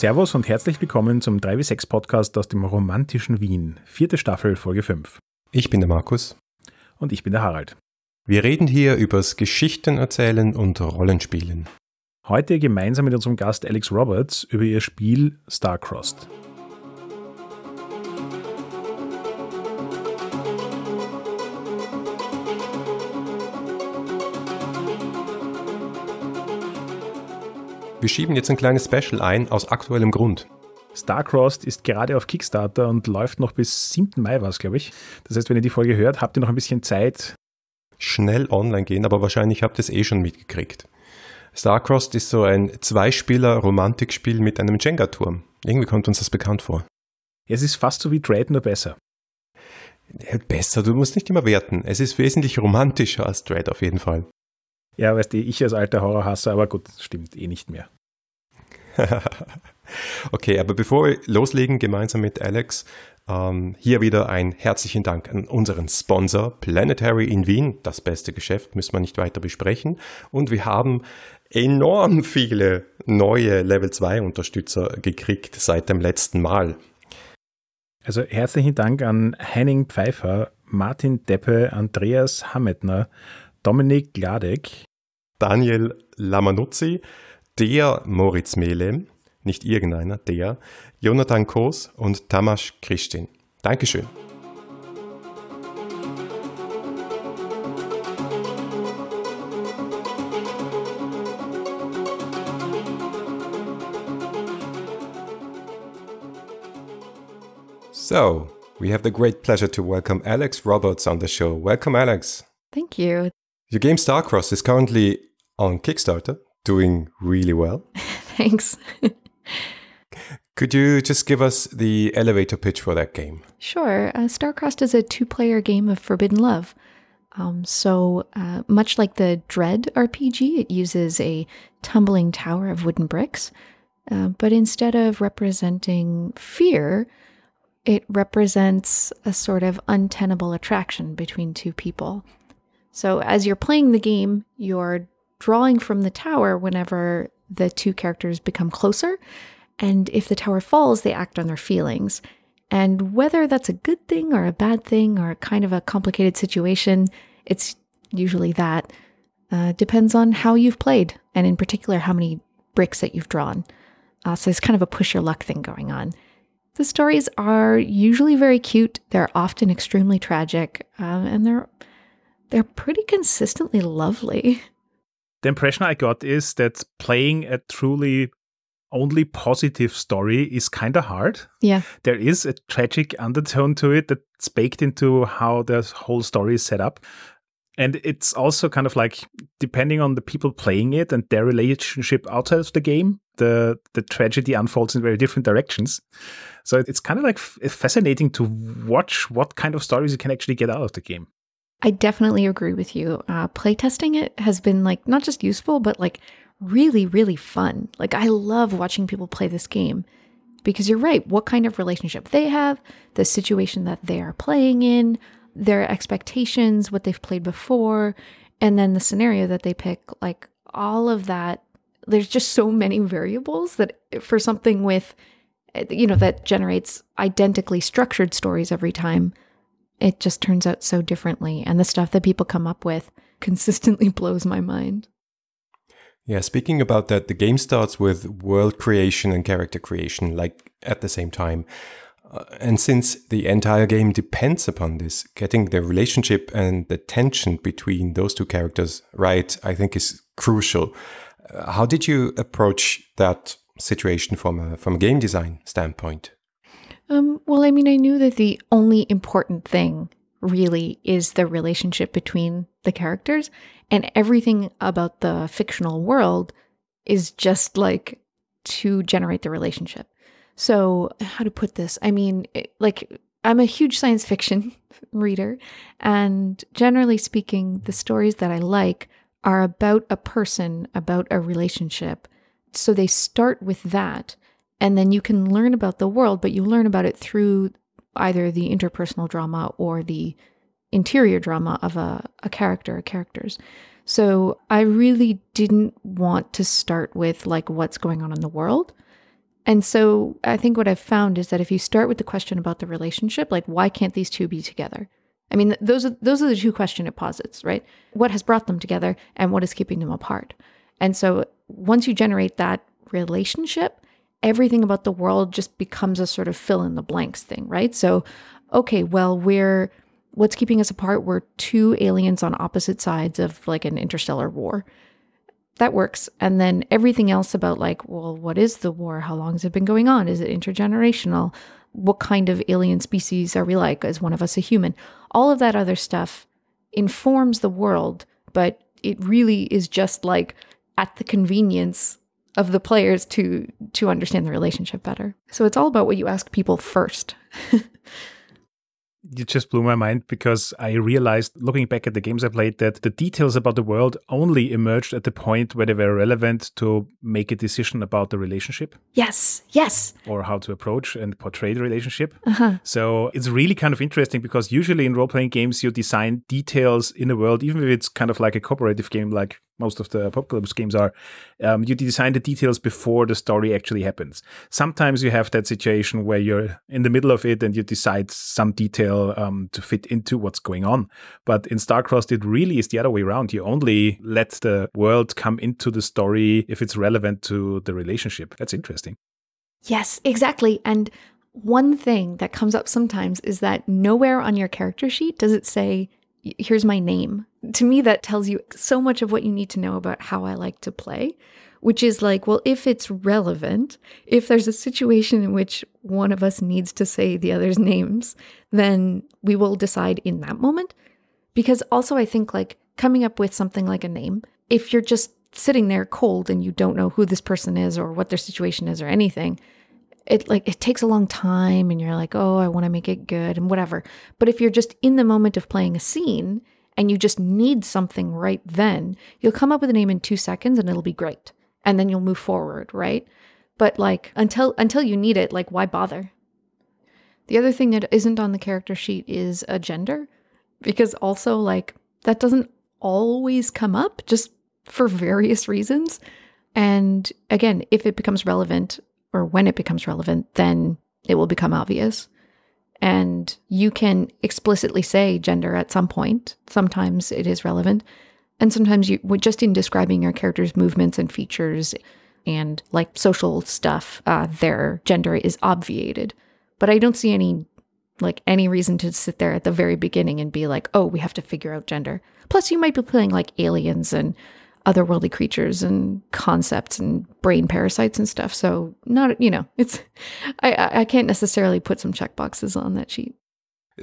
Servus und herzlich willkommen zum 3W6 Podcast aus dem romantischen Wien. Vierte Staffel, Folge 5. Ich bin der Markus. Und ich bin der Harald. Wir reden hier übers Geschichten erzählen und Rollenspielen. Heute gemeinsam mit unserem Gast Alex Roberts über ihr Spiel Starcrossed. Wir schieben jetzt ein kleines Special ein aus aktuellem Grund. Starcrossed ist gerade auf Kickstarter und läuft noch bis 7. Mai, was glaube ich. Das heißt, wenn ihr die Folge hört, habt ihr noch ein bisschen Zeit. Schnell online gehen, aber wahrscheinlich habt ihr es eh schon mitgekriegt. Starcrossed ist so ein Zweispieler-Romantikspiel mit einem Jenga-Turm. Irgendwie kommt uns das bekannt vor. Es ist fast so wie Dread, nur besser. Besser, du musst nicht immer werten. Es ist wesentlich romantischer als Dread auf jeden Fall. Ja, weißt du, ich als alter Horrorhasser, aber gut, stimmt eh nicht mehr. okay, aber bevor wir loslegen, gemeinsam mit Alex, ähm, hier wieder ein herzlichen Dank an unseren Sponsor Planetary in Wien. Das beste Geschäft müssen wir nicht weiter besprechen. Und wir haben enorm viele neue Level 2 Unterstützer gekriegt seit dem letzten Mal. Also herzlichen Dank an Henning Pfeiffer, Martin Deppe, Andreas Hammetner, Dominik Gladek, Daniel Lamanuzzi, der Moritz Mehle, nicht irgendeiner, der, Jonathan Koos und Tamas Christin. Dankeschön. So, we have the great pleasure to welcome Alex Roberts on the show. Welcome, Alex. Thank you. Your game Starcross is currently on Kickstarter, doing really well. Thanks. Could you just give us the elevator pitch for that game? Sure. Uh, Starcrossed is a two player game of forbidden love. Um, so, uh, much like the Dread RPG, it uses a tumbling tower of wooden bricks. Uh, but instead of representing fear, it represents a sort of untenable attraction between two people. So, as you're playing the game, you're drawing from the tower whenever the two characters become closer. And if the tower falls, they act on their feelings. And whether that's a good thing or a bad thing or kind of a complicated situation, it's usually that. Uh, depends on how you've played, and in particular, how many bricks that you've drawn. Uh, so it's kind of a push your luck thing going on. The stories are usually very cute. They're often extremely tragic, um, and they're they're pretty consistently lovely. The impression I got is that playing a truly only positive story is kind of hard. Yeah. There is a tragic undertone to it that's baked into how the whole story is set up. And it's also kind of like depending on the people playing it and their relationship outside of the game, the the tragedy unfolds in very different directions. So it's kind of like fascinating to watch what kind of stories you can actually get out of the game. I definitely agree with you. Uh, playtesting it has been like not just useful, but like really, really fun. Like, I love watching people play this game because you're right. What kind of relationship they have, the situation that they are playing in, their expectations, what they've played before, and then the scenario that they pick, like all of that. There's just so many variables that for something with, you know, that generates identically structured stories every time, it just turns out so differently. And the stuff that people come up with consistently blows my mind. Yeah, speaking about that, the game starts with world creation and character creation, like at the same time. Uh, and since the entire game depends upon this, getting the relationship and the tension between those two characters right, I think is crucial. Uh, how did you approach that situation from a, from a game design standpoint? Um, well, I mean, I knew that the only important thing really is the relationship between the characters and everything about the fictional world is just like to generate the relationship. So, how to put this? I mean, like, I'm a huge science fiction reader, and generally speaking, the stories that I like are about a person, about a relationship. So, they start with that, and then you can learn about the world, but you learn about it through either the interpersonal drama or the interior drama of a, a character or characters. So I really didn't want to start with like what's going on in the world. And so I think what I've found is that if you start with the question about the relationship, like why can't these two be together? I mean, those are those are the two question it posits, right? What has brought them together and what is keeping them apart? And so once you generate that relationship, everything about the world just becomes a sort of fill in the blanks thing, right? So, okay, well, we're what's keeping us apart? We're two aliens on opposite sides of like an interstellar war. That works. And then everything else about like, well, what is the war? How long has it been going on? Is it intergenerational? What kind of alien species are we like? Is one of us a human? All of that other stuff informs the world, but it really is just like at the convenience of the players to to understand the relationship better. So it's all about what you ask people first. you just blew my mind because I realized looking back at the games I played that the details about the world only emerged at the point where they were relevant to make a decision about the relationship. Yes, yes. Or how to approach and portray the relationship. Uh-huh. So it's really kind of interesting because usually in role playing games, you design details in the world, even if it's kind of like a cooperative game like most of the apocalypse games are, um, you design the details before the story actually happens. Sometimes you have that situation where you're in the middle of it and you decide some detail um, to fit into what's going on. But in Starcrossed, it really is the other way around. You only let the world come into the story if it's relevant to the relationship. That's interesting. Yes, exactly. And one thing that comes up sometimes is that nowhere on your character sheet does it say here's my name. To me, that tells you so much of what you need to know about how I like to play, which is like, well, if it's relevant, if there's a situation in which one of us needs to say the other's names, then we will decide in that moment. Because also, I think like coming up with something like a name, if you're just sitting there cold and you don't know who this person is or what their situation is or anything, it like it takes a long time and you're like, "Oh, I want to make it good" and whatever. But if you're just in the moment of playing a scene and you just need something right then, you'll come up with a name in 2 seconds and it'll be great. And then you'll move forward, right? But like until until you need it, like why bother? The other thing that isn't on the character sheet is a gender because also like that doesn't always come up just for various reasons. And again, if it becomes relevant or when it becomes relevant, then it will become obvious. And you can explicitly say gender at some point. Sometimes it is relevant. And sometimes you, would just in describing your character's movements and features and like social stuff, uh, their gender is obviated. But I don't see any like any reason to sit there at the very beginning and be like, oh, we have to figure out gender. Plus, you might be playing like aliens and otherworldly creatures and concepts and brain parasites and stuff. So not you know, it's I I can't necessarily put some check boxes on that sheet.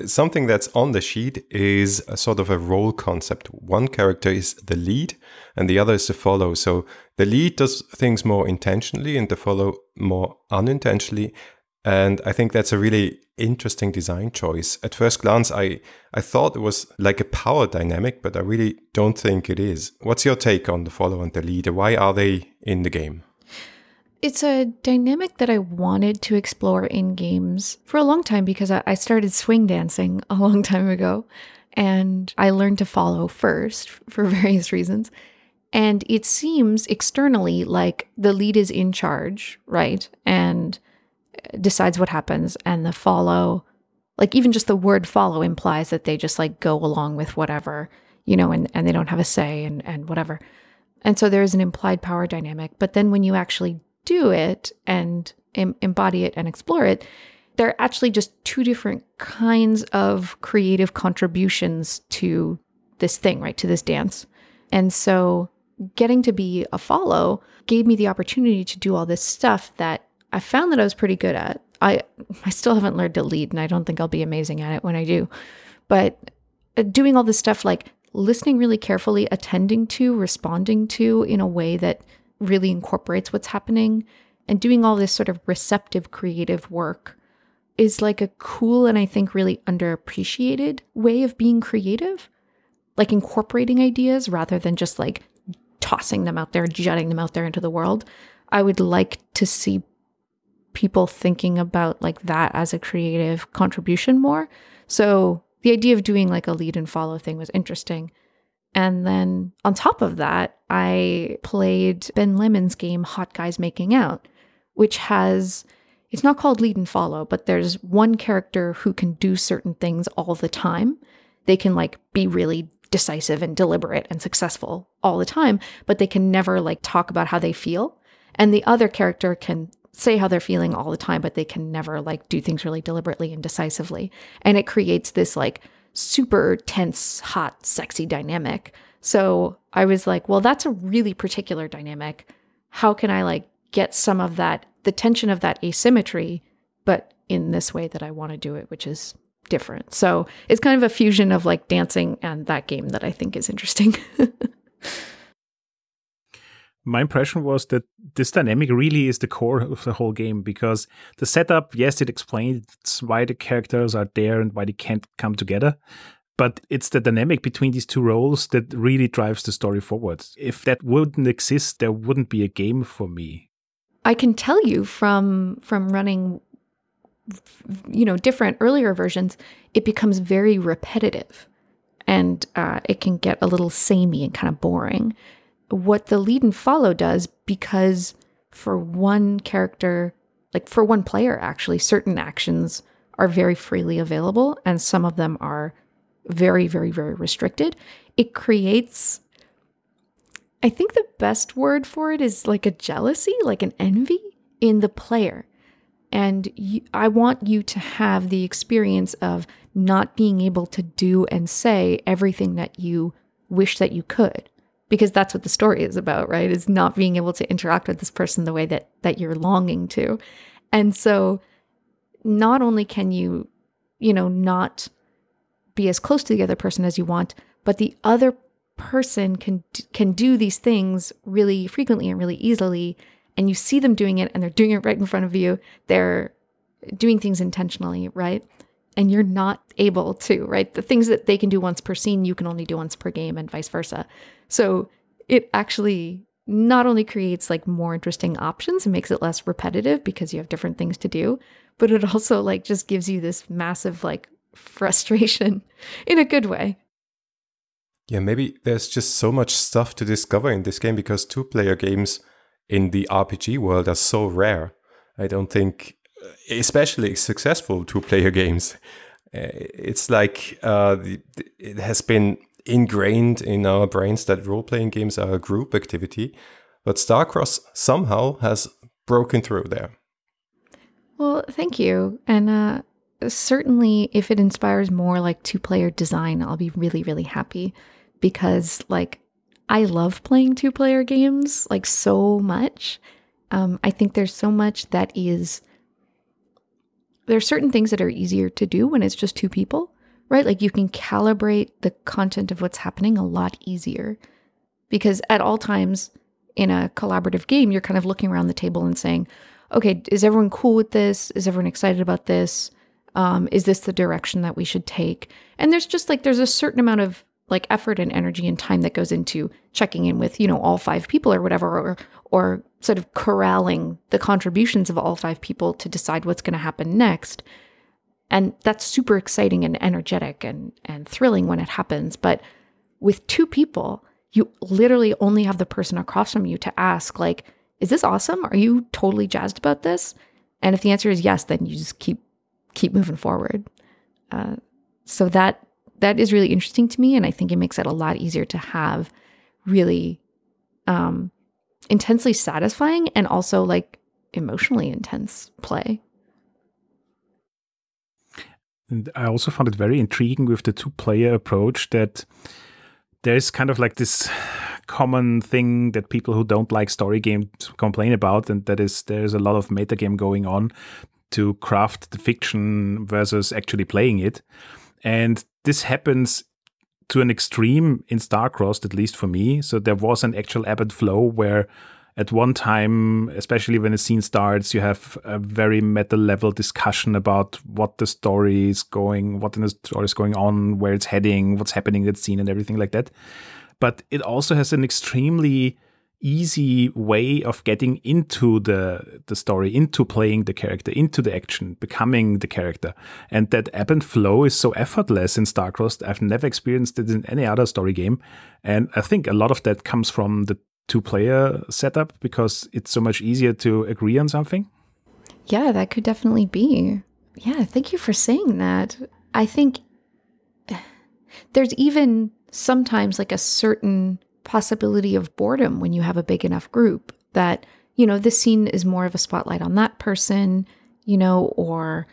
Something that's on the sheet is a sort of a role concept. One character is the lead and the other is the follow. So the lead does things more intentionally and the follow more unintentionally. And I think that's a really interesting design choice. At first glance, I, I thought it was like a power dynamic, but I really don't think it is. What's your take on the follower and the leader? Why are they in the game? It's a dynamic that I wanted to explore in games for a long time because I started swing dancing a long time ago and I learned to follow first for various reasons. And it seems externally like the lead is in charge, right? And decides what happens and the follow like even just the word follow implies that they just like go along with whatever you know and, and they don't have a say and, and whatever. And so there is an implied power dynamic but then when you actually do it and em- embody it and explore it they're actually just two different kinds of creative contributions to this thing right to this dance. And so getting to be a follow gave me the opportunity to do all this stuff that I found that I was pretty good at. I I still haven't learned to lead and I don't think I'll be amazing at it when I do. But uh, doing all this stuff like listening really carefully, attending to, responding to in a way that really incorporates what's happening and doing all this sort of receptive creative work is like a cool and I think really underappreciated way of being creative. Like incorporating ideas rather than just like tossing them out there, jutting them out there into the world. I would like to see people thinking about like that as a creative contribution more. So the idea of doing like a lead and follow thing was interesting. And then on top of that, I played Ben Lehman's game Hot Guys Making Out, which has it's not called lead and follow, but there's one character who can do certain things all the time. They can like be really decisive and deliberate and successful all the time, but they can never like talk about how they feel. And the other character can say how they're feeling all the time, but they can never like do things really deliberately and decisively. And it creates this like super tense, hot, sexy dynamic. So I was like, well, that's a really particular dynamic. How can I like get some of that, the tension of that asymmetry, but in this way that I want to do it, which is different. So it's kind of a fusion of like dancing and that game that I think is interesting. my impression was that this dynamic really is the core of the whole game because the setup, yes, it explains why the characters are there and why they can't come together. But it's the dynamic between these two roles that really drives the story forward. If that wouldn't exist, there wouldn't be a game for me. I can tell you from from running you know different earlier versions, it becomes very repetitive, and uh, it can get a little samey and kind of boring what the lead and follow does because for one character, like for one player, actually, certain actions are very freely available and some of them are very, very, very restricted. It creates, I think the best word for it is like a jealousy, like an envy in the player. And you, I want you to have the experience of not being able to do and say everything that you wish that you could because that's what the story is about, right? Is not being able to interact with this person the way that that you're longing to. And so not only can you, you know, not be as close to the other person as you want, but the other person can can do these things really frequently and really easily and you see them doing it and they're doing it right in front of you. They're doing things intentionally, right? And you're not able to, right? The things that they can do once per scene, you can only do once per game and vice versa. So it actually not only creates like more interesting options and makes it less repetitive because you have different things to do, but it also like just gives you this massive like frustration in a good way. Yeah, maybe there's just so much stuff to discover in this game because two player games in the RPG world are so rare. I don't think, especially successful two player games, uh, it's like uh, it has been ingrained in our brains that role playing games are a group activity, but Starcross somehow has broken through there. Well, thank you. And uh, certainly, if it inspires more like two player design, I'll be really, really happy because, like, I love playing two player games like so much. Um, I think there's so much that is. There are certain things that are easier to do when it's just two people right? Like you can calibrate the content of what's happening a lot easier because at all times in a collaborative game, you're kind of looking around the table and saying, okay, is everyone cool with this? Is everyone excited about this? Um, is this the direction that we should take? And there's just like, there's a certain amount of like effort and energy and time that goes into checking in with, you know, all five people or whatever, or, or sort of corralling the contributions of all five people to decide what's going to happen next. And that's super exciting and energetic and, and thrilling when it happens. But with two people, you literally only have the person across from you to ask, like, is this awesome? Are you totally jazzed about this? And if the answer is yes, then you just keep keep moving forward. Uh, so that that is really interesting to me, and I think it makes it a lot easier to have really um, intensely satisfying and also like emotionally intense play. And I also found it very intriguing with the two player approach that there's kind of like this common thing that people who don't like story games complain about, and that is there's a lot of metagame going on to craft the fiction versus actually playing it. And this happens to an extreme in Starcrossed, at least for me. So there was an actual ebb and flow where at one time, especially when a scene starts, you have a very meta level discussion about what the story is going, what in the story is going on, where it's heading, what's happening in that scene, and everything like that. But it also has an extremely easy way of getting into the the story, into playing the character, into the action, becoming the character. And that ebb and flow is so effortless in Starcrossed. I've never experienced it in any other story game. And I think a lot of that comes from the two player setup because it's so much easier to agree on something? Yeah, that could definitely be. Yeah, thank you for saying that. I think there's even sometimes like a certain possibility of boredom when you have a big enough group that, you know, this scene is more of a spotlight on that person, you know, or,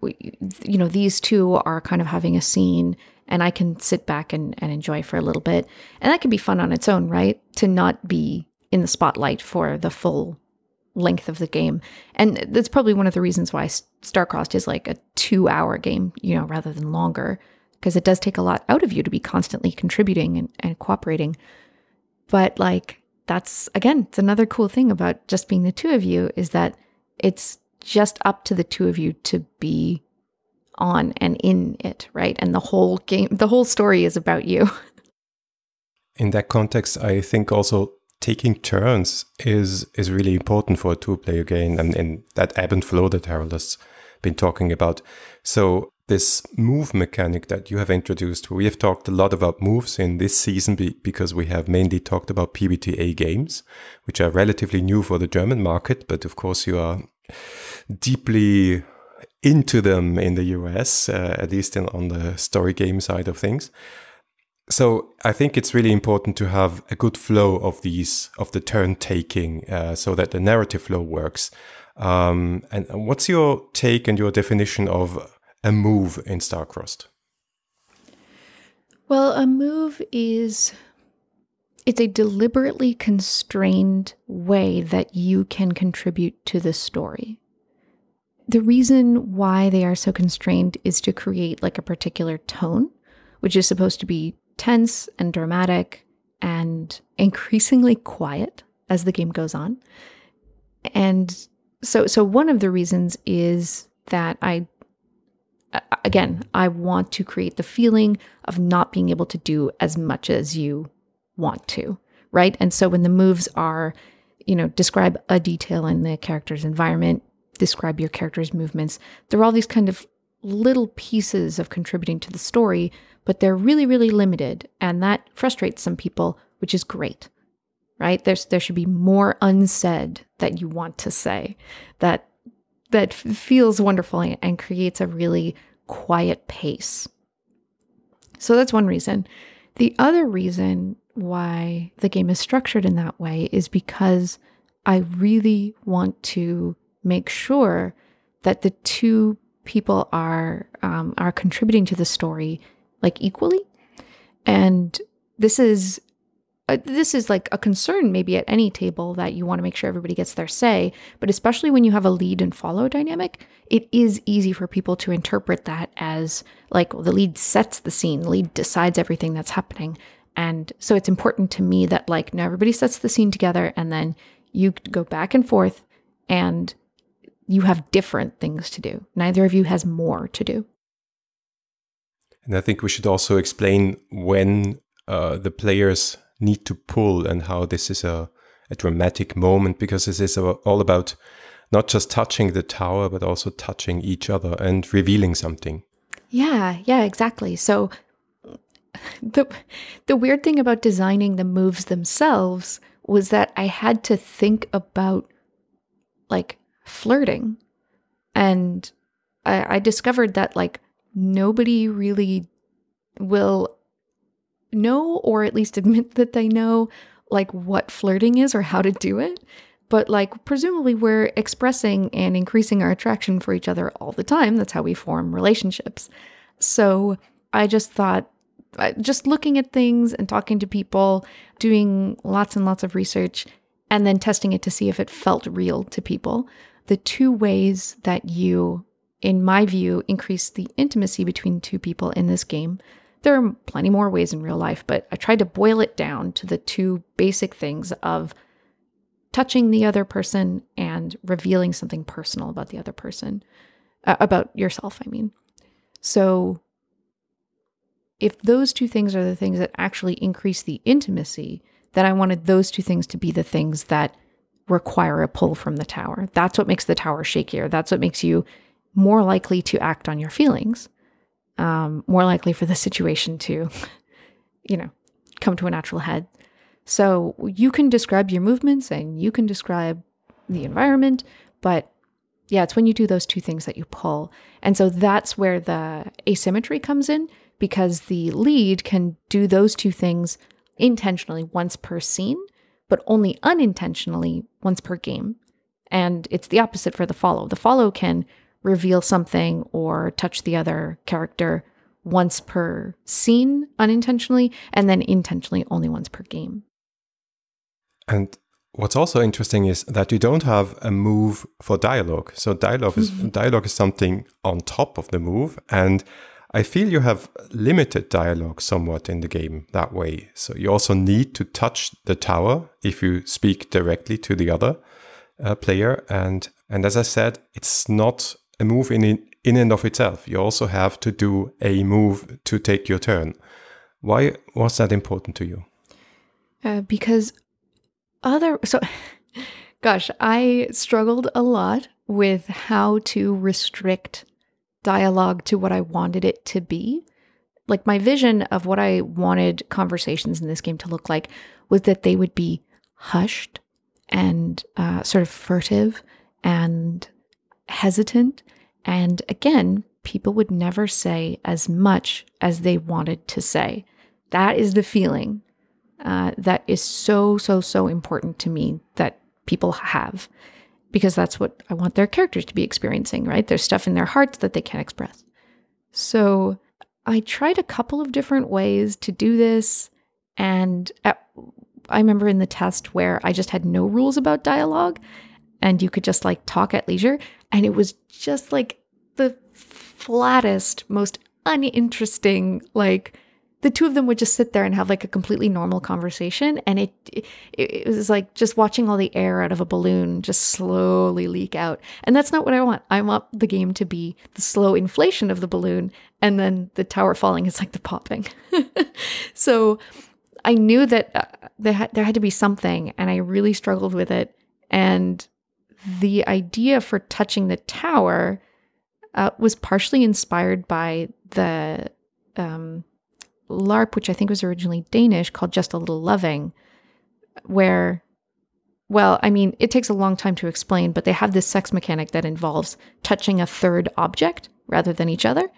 you know, these two are kind of having a scene and I can sit back and, and enjoy for a little bit. And that can be fun on its own, right? To not be in the spotlight for the full length of the game. And that's probably one of the reasons why StarCrossed is like a two hour game, you know, rather than longer, because it does take a lot out of you to be constantly contributing and, and cooperating. But like, that's again, it's another cool thing about just being the two of you is that it's just up to the two of you to be on and in it, right? And the whole game, the whole story is about you. In that context, I think also taking turns is is really important for a two player game and in that ebb and flow that Harald has been talking about. So this move mechanic that you have introduced, we have talked a lot about moves in this season be, because we have mainly talked about PBTA games, which are relatively new for the German market, but of course you are deeply into them in the US, uh, at least in, on the story game side of things. So I think it's really important to have a good flow of these of the turn taking, uh, so that the narrative flow works. Um, and what's your take and your definition of a move in Starcrossed? Well, a move is it's a deliberately constrained way that you can contribute to the story. The reason why they are so constrained is to create like a particular tone, which is supposed to be tense and dramatic and increasingly quiet as the game goes on. And so so one of the reasons is that I again, I want to create the feeling of not being able to do as much as you want to, right? And so when the moves are, you know, describe a detail in the character's environment, describe your character's movements, there are all these kind of little pieces of contributing to the story, but they're really, really limited. And that frustrates some people, which is great, right? There's, there should be more unsaid that you want to say that, that feels wonderful and creates a really quiet pace. So that's one reason. The other reason why the game is structured in that way is because I really want to make sure that the two people are um, are contributing to the story like equally, and this is uh, this is like a concern maybe at any table that you want to make sure everybody gets their say, but especially when you have a lead and follow dynamic, it is easy for people to interpret that as like well, the lead sets the scene, the lead decides everything that's happening. And so it's important to me that like now everybody sets the scene together and then you go back and forth and you have different things to do. Neither of you has more to do. And I think we should also explain when uh, the players need to pull and how this is a, a dramatic moment because this is all about not just touching the tower, but also touching each other and revealing something. Yeah, yeah, exactly. So the the weird thing about designing the moves themselves was that I had to think about like flirting. And I, I discovered that like nobody really will know or at least admit that they know like what flirting is or how to do it. But like presumably we're expressing and increasing our attraction for each other all the time. That's how we form relationships. So I just thought just looking at things and talking to people, doing lots and lots of research, and then testing it to see if it felt real to people the two ways that you, in my view, increase the intimacy between two people in this game. There are plenty more ways in real life, but I tried to boil it down to the two basic things of touching the other person and revealing something personal about the other person, uh, about yourself, I mean. So, if those two things are the things that actually increase the intimacy, then I wanted those two things to be the things that require a pull from the tower. That's what makes the tower shakier. That's what makes you more likely to act on your feelings, um, more likely for the situation to, you know, come to a natural head. So you can describe your movements and you can describe the environment, but yeah, it's when you do those two things that you pull. And so that's where the asymmetry comes in because the lead can do those two things intentionally once per scene, but only unintentionally once per game. And it's the opposite for the follow. The follow can reveal something or touch the other character once per scene unintentionally, and then intentionally only once per game. And what's also interesting is that you don't have a move for dialogue. So dialog is mm-hmm. dialogue is something on top of the move, and I feel you have limited dialogue somewhat in the game that way. So you also need to touch the tower if you speak directly to the other uh, player, and and as I said, it's not a move in in and of itself. You also have to do a move to take your turn. Why was that important to you? Uh, because other so gosh, I struggled a lot with how to restrict dialogue to what I wanted it to be. Like my vision of what I wanted conversations in this game to look like was that they would be hushed and uh, sort of furtive and hesitant. And again, people would never say as much as they wanted to say. That is the feeling uh, that is so, so, so important to me that people have because that's what I want their characters to be experiencing, right? There's stuff in their hearts that they can't express. So I tried a couple of different ways to do this. And at, I remember in the test where I just had no rules about dialogue and you could just like talk at leisure. And it was just like the flattest, most uninteresting, like the two of them would just sit there and have like a completely normal conversation. And it, it, it was like just watching all the air out of a balloon just slowly leak out. And that's not what i want. I want the game to be the slow inflation of the balloon and then the tower falling is like the popping. So i knew that uh, there, had, there had to be something and i really struggled with it. And the idea for touching the tower uh, was partially inspired by the um, LARP, which I think was originally Danish, called Just a Little Loving, where, well, I mean, it takes a long time to explain, but they have this sex mechanic that involves touching a third object rather than each other.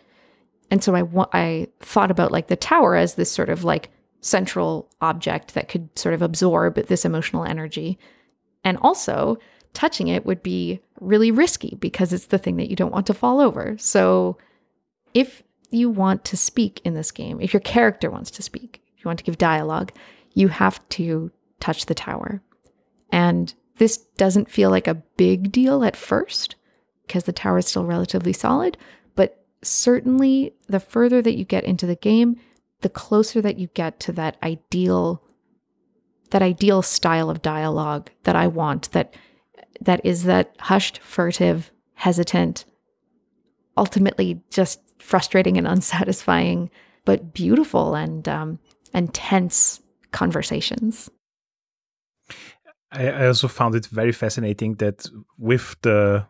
And so I, I thought about like the tower as this sort of like central object that could sort of absorb this emotional energy. And also, touching it would be really risky because it's the thing that you don't want to fall over. So if you want to speak in this game, if your character wants to speak, if you want to give dialogue, you have to touch the tower. And this doesn't feel like a big deal at first because the tower is still relatively solid, but certainly the further that you get into the game, the closer that you get to that ideal that ideal style of dialogue that I want that that is that hushed, furtive, hesitant, ultimately just frustrating and unsatisfying, but beautiful and um, and tense conversations. I, I also found it very fascinating that with the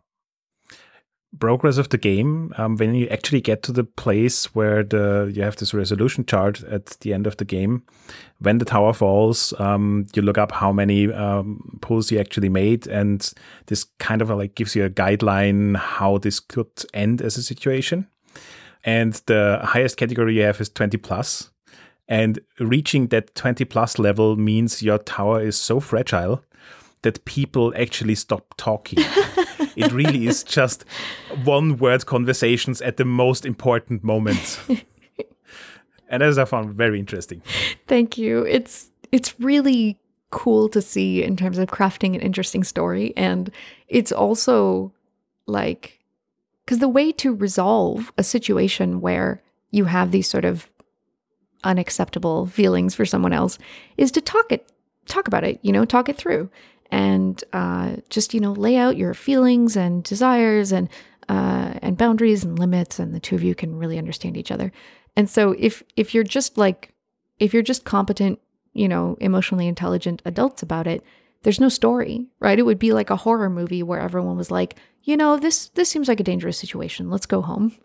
progress of the game, um, when you actually get to the place where the you have this resolution chart at the end of the game, when the tower falls, um, you look up how many um, pulls you actually made, and this kind of like gives you a guideline how this could end as a situation. And the highest category you have is 20. And reaching that 20 plus level means your tower is so fragile that people actually stop talking. it really is just one word conversations at the most important moments. and as I found very interesting. Thank you. It's it's really cool to see in terms of crafting an interesting story and it's also like because the way to resolve a situation where you have these sort of unacceptable feelings for someone else is to talk it talk about it you know talk it through and uh, just you know lay out your feelings and desires and uh, and boundaries and limits and the two of you can really understand each other. And so if if you're just like if you're just competent you know emotionally intelligent adults about it there's no story right? It would be like a horror movie where everyone was like you know this this seems like a dangerous situation. Let's go home.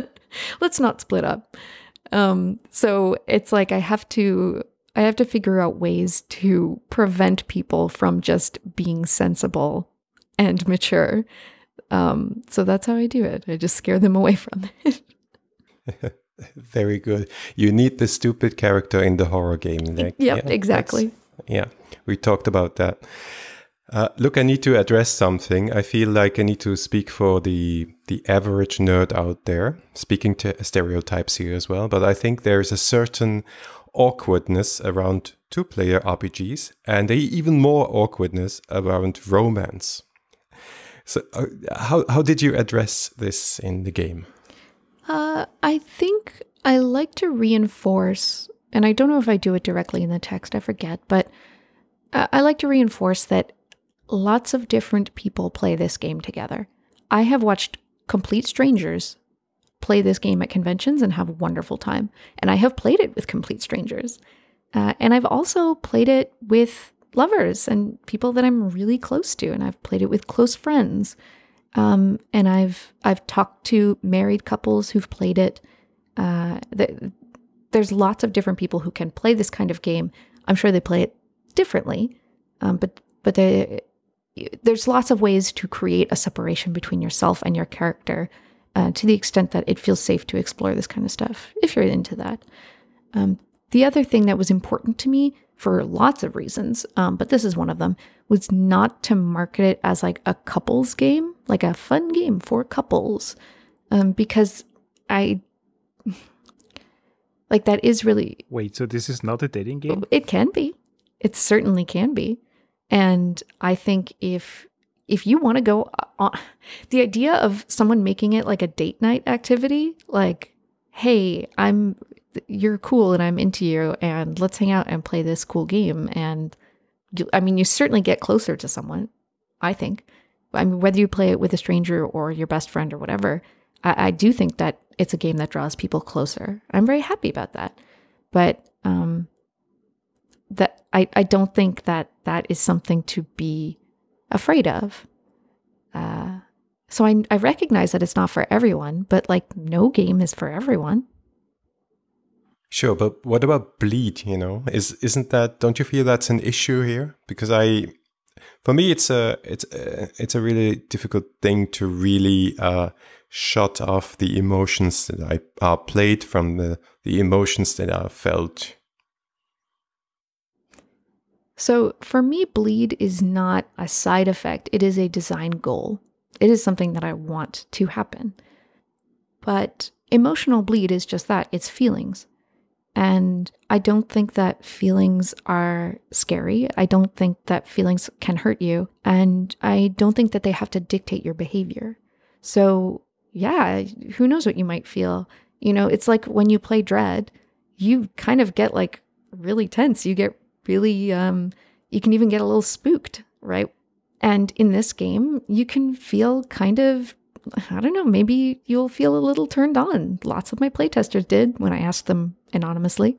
Let's not split up. Um so it's like i have to I have to figure out ways to prevent people from just being sensible and mature. Um, so that's how I do it. I just scare them away from it. Very good. You need the stupid character in the horror game. Like, yep, yeah, exactly. Yeah, we talked about that. Uh, look, I need to address something. I feel like I need to speak for the the average nerd out there, speaking to stereotypes here as well. But I think there's a certain awkwardness around two-player RPGs, and even more awkwardness around romance. So, uh, how how did you address this in the game? Uh, I think I like to reinforce, and I don't know if I do it directly in the text. I forget, but I like to reinforce that lots of different people play this game together. I have watched complete strangers play this game at conventions and have a wonderful time. And I have played it with complete strangers. Uh, and I've also played it with lovers and people that I'm really close to. And I've played it with close friends. Um, and I've I've talked to married couples who've played it. Uh, the, there's lots of different people who can play this kind of game. I'm sure they play it differently, um, but but they, there's lots of ways to create a separation between yourself and your character uh, to the extent that it feels safe to explore this kind of stuff if you're into that. Um, the other thing that was important to me for lots of reasons, um, but this is one of them, was not to market it as like a couples game, like a fun game for couples, um, because I like that is really wait. So this is not a dating game? It can be. It certainly can be. And I think if if you want to go on the idea of someone making it like a date night activity, like, hey, I'm you're cool and I'm into you and let's hang out and play this cool game and you, I mean you certainly get closer to someone, I think. I mean whether you play it with a stranger or your best friend or whatever, I, I do think that it's a game that draws people closer. I'm very happy about that. But um that I, I don't think that that is something to be afraid of. Uh, so I, I recognize that it's not for everyone, but like no game is for everyone. Sure, but what about bleed? You know, is isn't that? Don't you feel that's an issue here? Because I, for me, it's a it's a, it's a really difficult thing to really uh, shut off the emotions that I are played from the the emotions that are felt so for me, bleed is not a side effect, it is a design goal. It is something that I want to happen. But emotional bleed is just that it's feelings. And I don't think that feelings are scary. I don't think that feelings can hurt you. And I don't think that they have to dictate your behavior. So, yeah, who knows what you might feel? You know, it's like when you play Dread, you kind of get like really tense. You get really, um, you can even get a little spooked, right? And in this game, you can feel kind of, I don't know, maybe you'll feel a little turned on. Lots of my playtesters did when I asked them anonymously.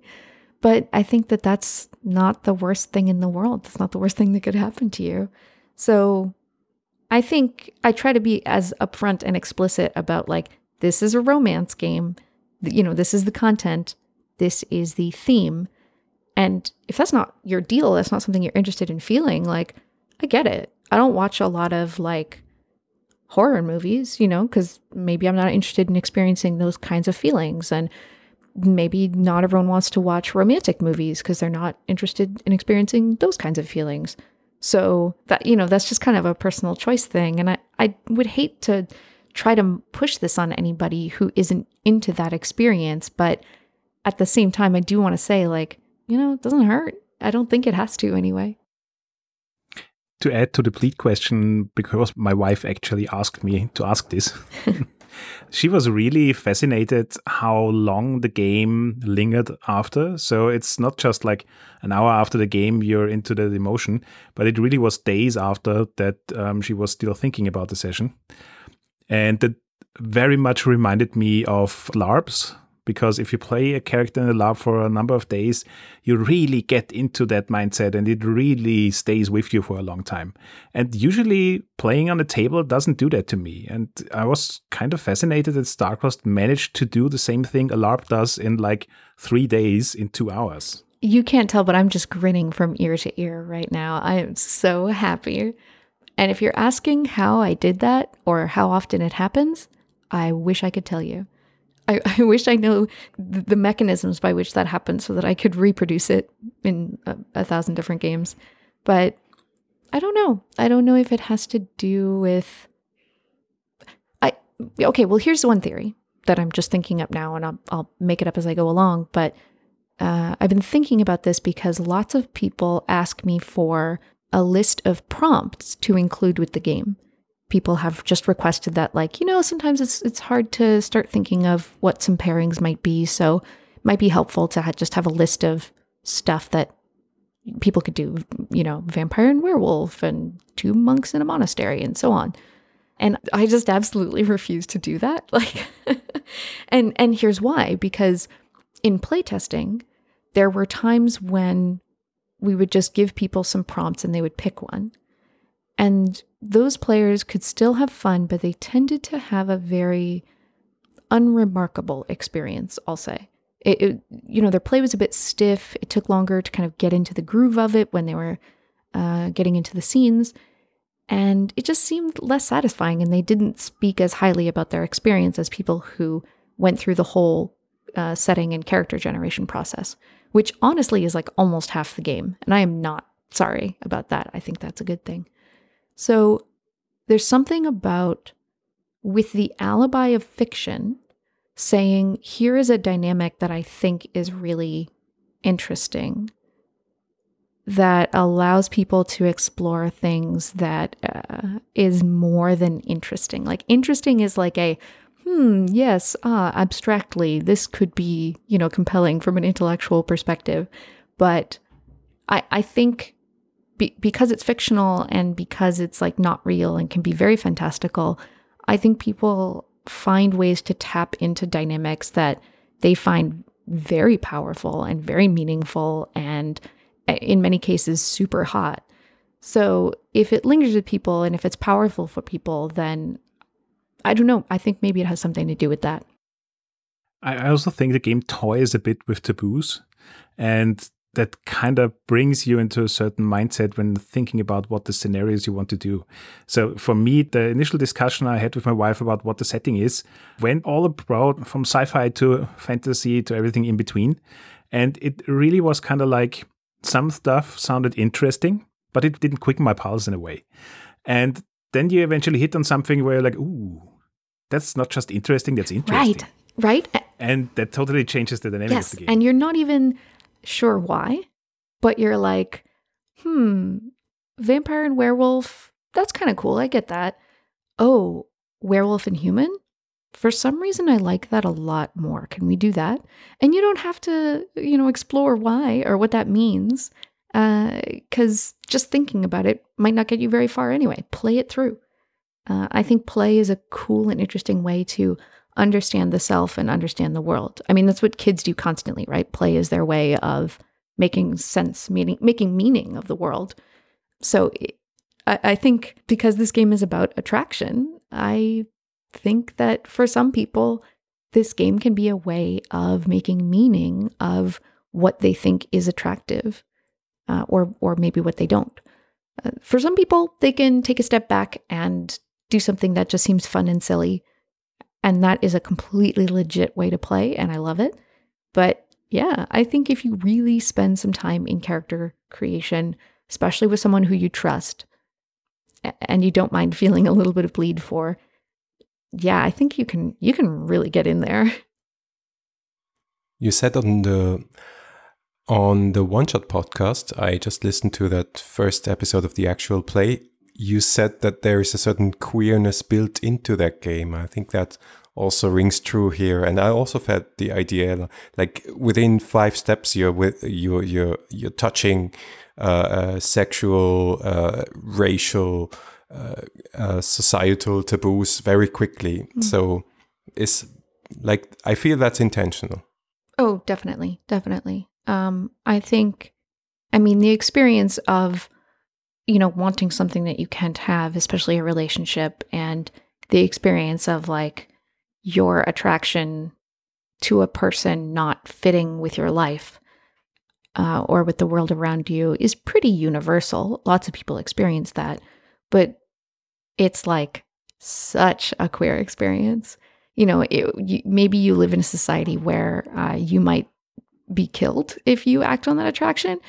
But I think that that's not the worst thing in the world. That's not the worst thing that could happen to you. So I think I try to be as upfront and explicit about like, this is a romance game. You know, this is the content. This is the theme. And if that's not your deal, that's not something you're interested in feeling, like, I get it. I don't watch a lot of like horror movies, you know, because maybe I'm not interested in experiencing those kinds of feelings. And maybe not everyone wants to watch romantic movies because they're not interested in experiencing those kinds of feelings. So that, you know, that's just kind of a personal choice thing. And I, I would hate to try to push this on anybody who isn't into that experience. But at the same time, I do want to say, like, you know, it doesn't hurt. I don't think it has to anyway. To add to the bleed question, because my wife actually asked me to ask this, she was really fascinated how long the game lingered after. So it's not just like an hour after the game you're into the emotion, but it really was days after that um, she was still thinking about the session. And that very much reminded me of LARPs, because if you play a character in a LARP for a number of days, you really get into that mindset and it really stays with you for a long time. And usually playing on a table doesn't do that to me. And I was kind of fascinated that StarCrossed managed to do the same thing a LARP does in like three days in two hours. You can't tell, but I'm just grinning from ear to ear right now. I am so happy. And if you're asking how I did that or how often it happens, I wish I could tell you. I, I wish I know the mechanisms by which that happens so that I could reproduce it in a, a thousand different games. But I don't know. I don't know if it has to do with. I okay. Well, here's one theory that I'm just thinking up now, and I'll, I'll make it up as I go along. But uh, I've been thinking about this because lots of people ask me for a list of prompts to include with the game. People have just requested that, like, you know, sometimes it's it's hard to start thinking of what some pairings might be, so it might be helpful to ha- just have a list of stuff that people could do, you know, vampire and werewolf and two monks in a monastery and so on. And I just absolutely refuse to do that. Like and and here's why because in playtesting there were times when we would just give people some prompts and they would pick one. And those players could still have fun, but they tended to have a very unremarkable experience, I'll say. It, it, you know, their play was a bit stiff. It took longer to kind of get into the groove of it when they were uh, getting into the scenes. And it just seemed less satisfying. And they didn't speak as highly about their experience as people who went through the whole uh, setting and character generation process, which honestly is like almost half the game. And I am not sorry about that. I think that's a good thing. So there's something about with the alibi of fiction saying, here is a dynamic that I think is really interesting that allows people to explore things that uh, is more than interesting. Like, interesting is like a, hmm, yes, ah, abstractly, this could be, you know, compelling from an intellectual perspective. But I, I think be, because it's fictional and because it's like not real and can be very fantastical, I think people find ways to tap into dynamics that they find very powerful and very meaningful and eh, in many cases super hot. So if it lingers with people and if it's powerful for people, then I don't know. I think maybe it has something to do with that. I also think the game toys a bit with taboos. And that kind of brings you into a certain mindset when thinking about what the scenarios you want to do. So for me, the initial discussion I had with my wife about what the setting is went all about from sci-fi to fantasy to everything in between. And it really was kind of like some stuff sounded interesting, but it didn't quicken my pulse in a way. And then you eventually hit on something where you're like, ooh, that's not just interesting, that's interesting. Right, right. And that totally changes the dynamic yes, of the game. And you're not even sure why, but you're like, hmm, vampire and werewolf, that's kind of cool. I get that. Oh, werewolf and human? For some reason, I like that a lot more. Can we do that? And you don't have to, you know, explore why or what that means, because uh, just thinking about it might not get you very far anyway. Play it through. Uh, I think play is a cool and interesting way to understand the self and understand the world. I mean, that's what kids do constantly, right? Play is their way of making sense, meaning, making meaning of the world. So I, I think because this game is about attraction, I think that for some people, this game can be a way of making meaning of what they think is attractive, uh, or or maybe what they don't. Uh, for some people, they can take a step back and do something that just seems fun and silly and that is a completely legit way to play, and I love it. But yeah, I think if you really spend some time in character creation, especially with someone who you trust and you don't mind feeling a little bit of bleed for, yeah, I think you can you can really get in there. You said on the on the One Shot podcast, I just listened to that first episode of the actual play you said that there is a certain queerness built into that game. I think that also rings true here. And I also felt the idea like within five steps, you're with you're you're you're touching uh, uh, sexual, uh, racial, uh, uh, societal taboos very quickly. Mm. So it's like I feel that's intentional. Oh, definitely, definitely. Um, I think, I mean, the experience of you know, wanting something that you can't have, especially a relationship, and the experience of like your attraction to a person not fitting with your life. uh, or with the world around you is pretty universal. Lots of people experience that, but it's like such a queer experience. You know, it, you, maybe you live in a society where uh, you might be killed if you act on that attraction,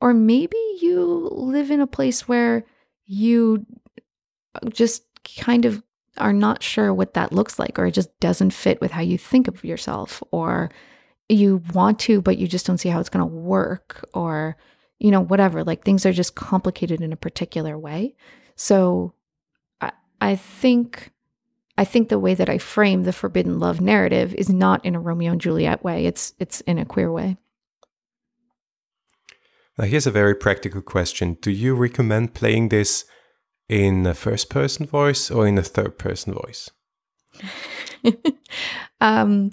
or maybe you live in a place where you just kind of are not sure what that looks like, or it just doesn't fit with how you think of yourself, or you want to, but you just don't see how it's going to work, or, you know, whatever. Like things are just complicated in a particular way. So I, I think. I think the way that I frame the forbidden love narrative is not in a Romeo and Juliet way. It's it's in a queer way. Now here's a very practical question. Do you recommend playing this in a first person voice or in a third person voice? um,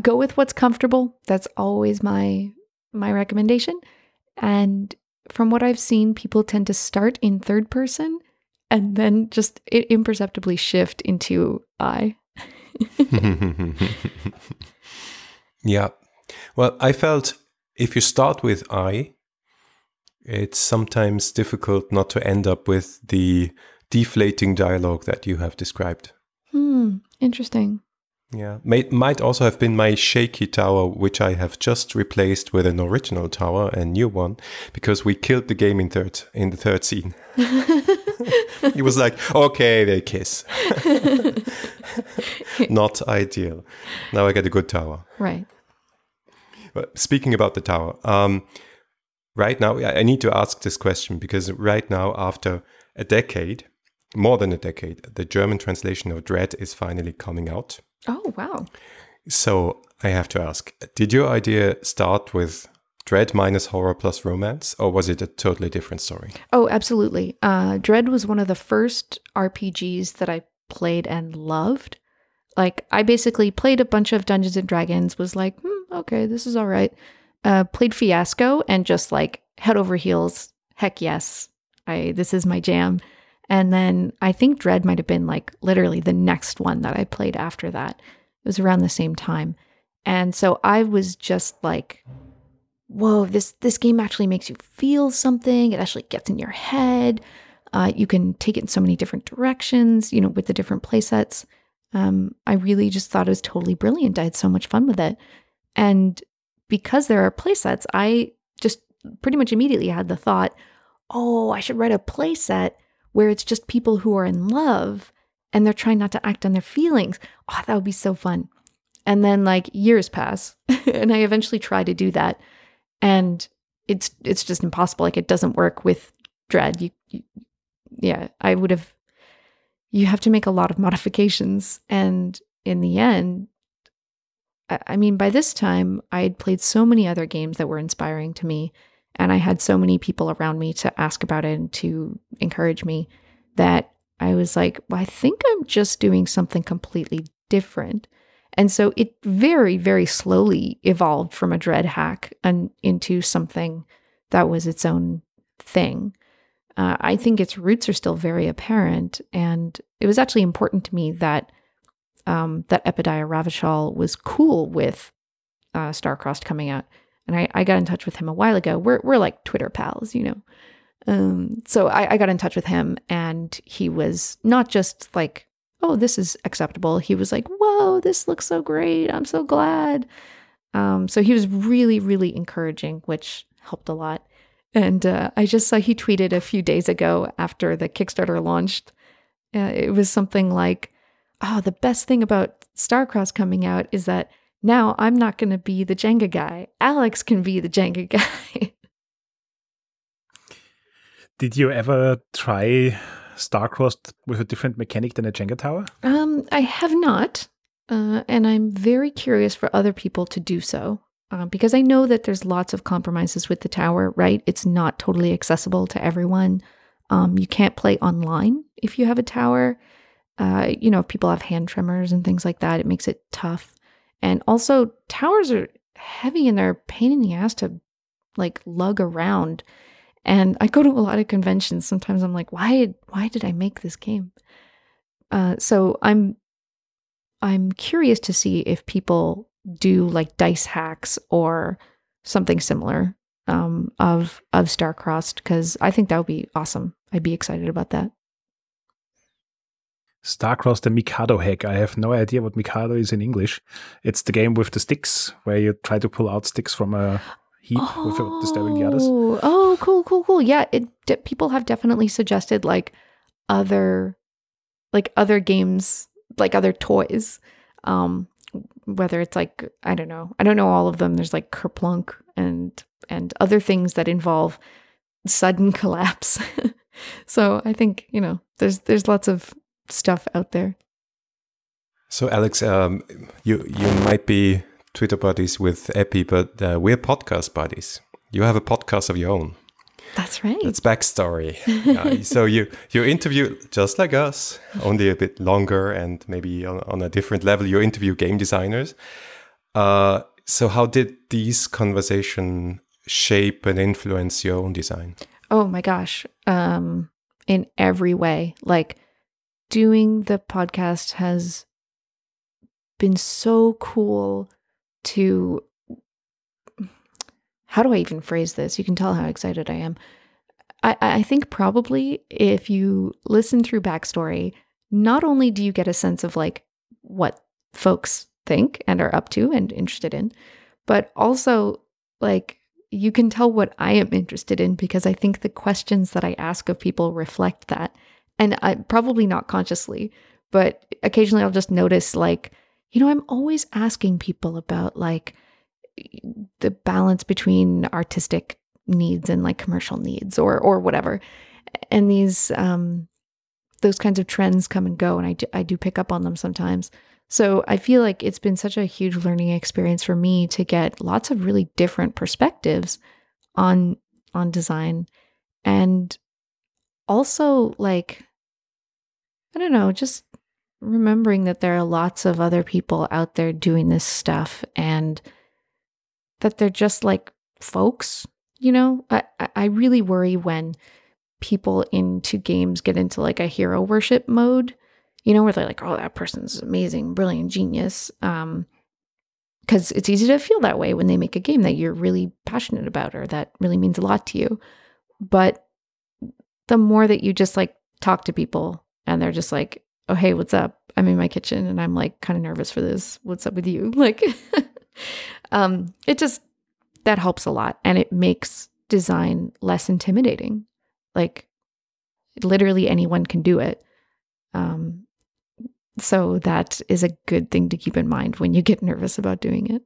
go with what's comfortable. That's always my my recommendation. And from what I've seen, people tend to start in third person and then just imperceptibly shift into I. yeah. Well, I felt if you start with I, it's sometimes difficult not to end up with the deflating dialogue that you have described. Hmm, interesting. Yeah, May, might also have been my shaky tower, which I have just replaced with an original tower, a new one, because we killed the game in third in the third scene. it was like, okay, they kiss. Not ideal. Now I get a good tower. Right. But speaking about the tower, um, right now, I need to ask this question because right now, after a decade, more than a decade, the German translation of Dread is finally coming out. Oh, wow. So I have to ask Did your idea start with Dread minus horror plus romance, or was it a totally different story? Oh, absolutely. Uh, Dread was one of the first RPGs that I played and loved. Like, I basically played a bunch of Dungeons and Dragons, was like, hmm, okay, this is all right uh, played Fiasco and just like head over heels. Heck yes, I this is my jam. And then I think Dread might have been like literally the next one that I played after that. It was around the same time. And so I was just like, whoa, this this game actually makes you feel something. It actually gets in your head. Uh, you can take it in so many different directions, you know, with the different playsets. Um, I really just thought it was totally brilliant. I had so much fun with it. And because there are playsets, I just pretty much immediately had the thought, oh, I should write a playset where it's just people who are in love and they're trying not to act on their feelings. Oh, that would be so fun. And then like years pass and I eventually try to do that and it's it's just impossible like it doesn't work with dread. You, you yeah, I would have you have to make a lot of modifications and in the end I mean, by this time, I had played so many other games that were inspiring to me, and I had so many people around me to ask about it and to encourage me that I was like, well, I think I'm just doing something completely different. And so it very, very slowly evolved from a dread hack and into something that was its own thing. Uh, I think its roots are still very apparent. And it was actually important to me that um, that Epidiah Ravachol was cool with uh, Starcrossed coming out. And I, I got in touch with him a while ago. We're, we're like Twitter pals, you know. Um, so I, I got in touch with him, and he was not just like, oh, this is acceptable. He was like, whoa, this looks so great. I'm so glad. Um, so he was really, really encouraging, which helped a lot. And uh, I just saw he tweeted a few days ago after the Kickstarter launched. Uh, it was something like, oh, the best thing about Starcross coming out is that now I'm not going to be the Jenga guy. Alex can be the Jenga guy. Did you ever try Starcrossed with a different mechanic than a Jenga tower? Um, I have not, uh, and I'm very curious for other people to do so. Uh, because I know that there's lots of compromises with the tower, right? It's not totally accessible to everyone. Um, you can't play online if you have a tower. Uh, you know, if people have hand tremors and things like that, it makes it tough. And also, towers are heavy and they're pain in the ass to like lug around. And I go to a lot of conventions. Sometimes I'm like, why? Why did I make this game? Uh, so I'm I'm curious to see if people do like dice hacks or something similar um, of of Starcrossed because I think that would be awesome. I'd be excited about that. Starcrossed the Mikado hack. I have no idea what Mikado is in English. It's the game with the sticks where you try to pull out sticks from a heap oh, without disturbing the others. Oh, cool, cool, cool. Yeah, it people have definitely suggested like other like other games, like other toys. Um whether it's like I don't know. I don't know all of them. There's like Kerplunk and and other things that involve sudden collapse. so I think, you know, there's there's lots of stuff out there. So, Alex, um, you you might be Twitter buddies with Epi, but uh, we're podcast buddies. You have a podcast of your own. That's right. That's backstory. so you you interview just like us, only a bit longer and maybe on, on a different level. You interview game designers. Uh, so how did these conversation shape and influence your own design? Oh my gosh, um, in every way. Like doing the podcast has been so cool to how do I even phrase this? You can tell how excited I am. I, I think probably if you listen through backstory, not only do you get a sense of like what folks think and are up to and interested in, but also like you can tell what I am interested in because I think the questions that I ask of people reflect that and I probably not consciously, but occasionally I'll just notice like, you know, I'm always asking people about like the balance between artistic needs and like commercial needs or or whatever. And these um those kinds of trends come and go and I do, I do pick up on them sometimes. So I feel like it's been such a huge learning experience for me to get lots of really different perspectives on on design and also like I don't know, just remembering that there are lots of other people out there doing this stuff and that they're just like folks, you know? I, I really worry when people into games get into like a hero worship mode, you know, where they're like, oh, that person's amazing, brilliant, genius. Um, because it's easy to feel that way when they make a game that you're really passionate about or that really means a lot to you. But the more that you just like talk to people and they're just like, "Oh, hey, what's up? I'm in my kitchen and I'm like kind of nervous for this. What's up with you?" Like um it just that helps a lot and it makes design less intimidating. Like literally anyone can do it. Um so that is a good thing to keep in mind when you get nervous about doing it.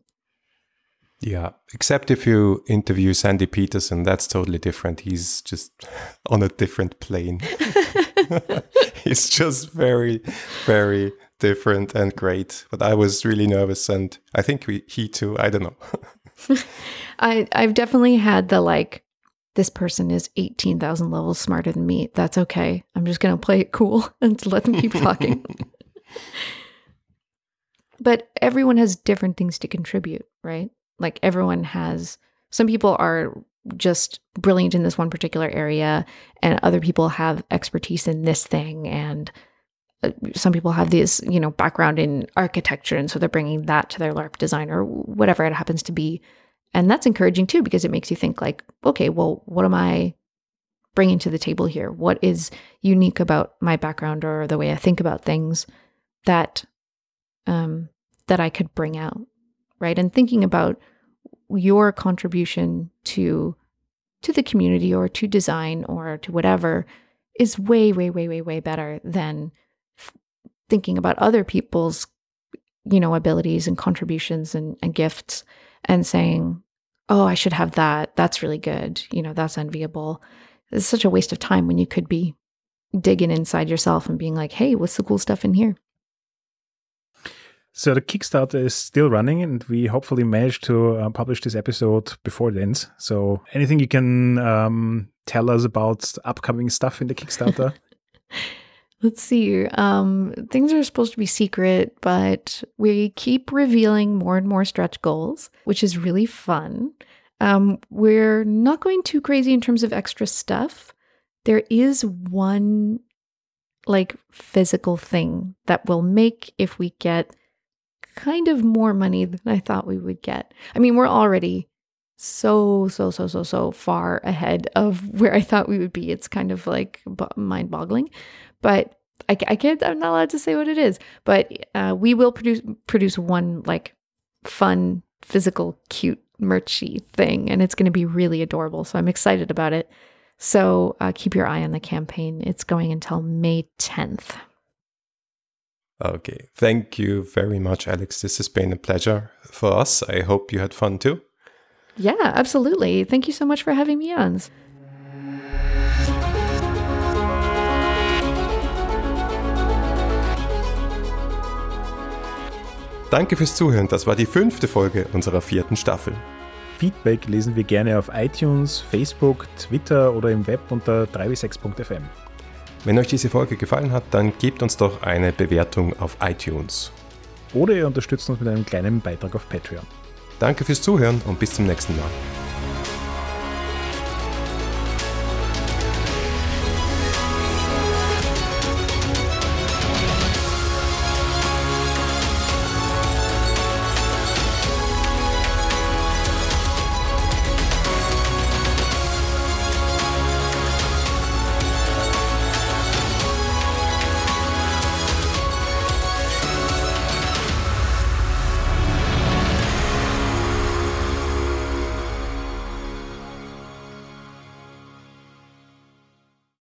Yeah, except if you interview Sandy Petersen, that's totally different. He's just on a different plane. He's just very, very different and great. But I was really nervous, and I think we, he too. I don't know. I I've definitely had the like. This person is eighteen thousand levels smarter than me. That's okay. I'm just gonna play it cool and let them keep talking. but everyone has different things to contribute, right? Like everyone has, some people are just brilliant in this one particular area, and other people have expertise in this thing. And uh, some people have this, you know, background in architecture. And so they're bringing that to their LARP design or whatever it happens to be. And that's encouraging too, because it makes you think, like, okay, well, what am I bringing to the table here? What is unique about my background or the way I think about things that um, that I could bring out? Right? And thinking about your contribution to to the community or to design or to whatever is way way way way way better than f- thinking about other people's you know abilities and contributions and, and gifts and saying oh i should have that. That's really good. You know that's enviable. It's such a waste of time when you could be digging inside yourself and being like hey what's the cool stuff in here so the Kickstarter is still running, and we hopefully manage to uh, publish this episode before it ends. So anything you can um, tell us about upcoming stuff in the Kickstarter? Let's see. Um, things are supposed to be secret, but we keep revealing more and more stretch goals, which is really fun. Um, we're not going too crazy in terms of extra stuff. There is one like physical thing that we'll make if we get kind of more money than I thought we would get. I mean, we're already so, so, so, so, so far ahead of where I thought we would be. It's kind of like mind boggling, but I, I can't, I'm not allowed to say what it is, but uh, we will produce, produce one like fun, physical, cute merchy thing, and it's going to be really adorable. So I'm excited about it. So uh, keep your eye on the campaign. It's going until May 10th. Okay. Thank you very much, Alex. This has been a pleasure for us. I hope you had fun too. Yeah, absolutely. Thank you so much for having me on. Danke fürs Zuhören. Das war die fünfte Folge unserer vierten Staffel. Feedback lesen wir gerne auf iTunes, Facebook, Twitter oder im Web unter 3w6.fm. Wenn euch diese Folge gefallen hat, dann gebt uns doch eine Bewertung auf iTunes. Oder ihr unterstützt uns mit einem kleinen Beitrag auf Patreon. Danke fürs Zuhören und bis zum nächsten Mal.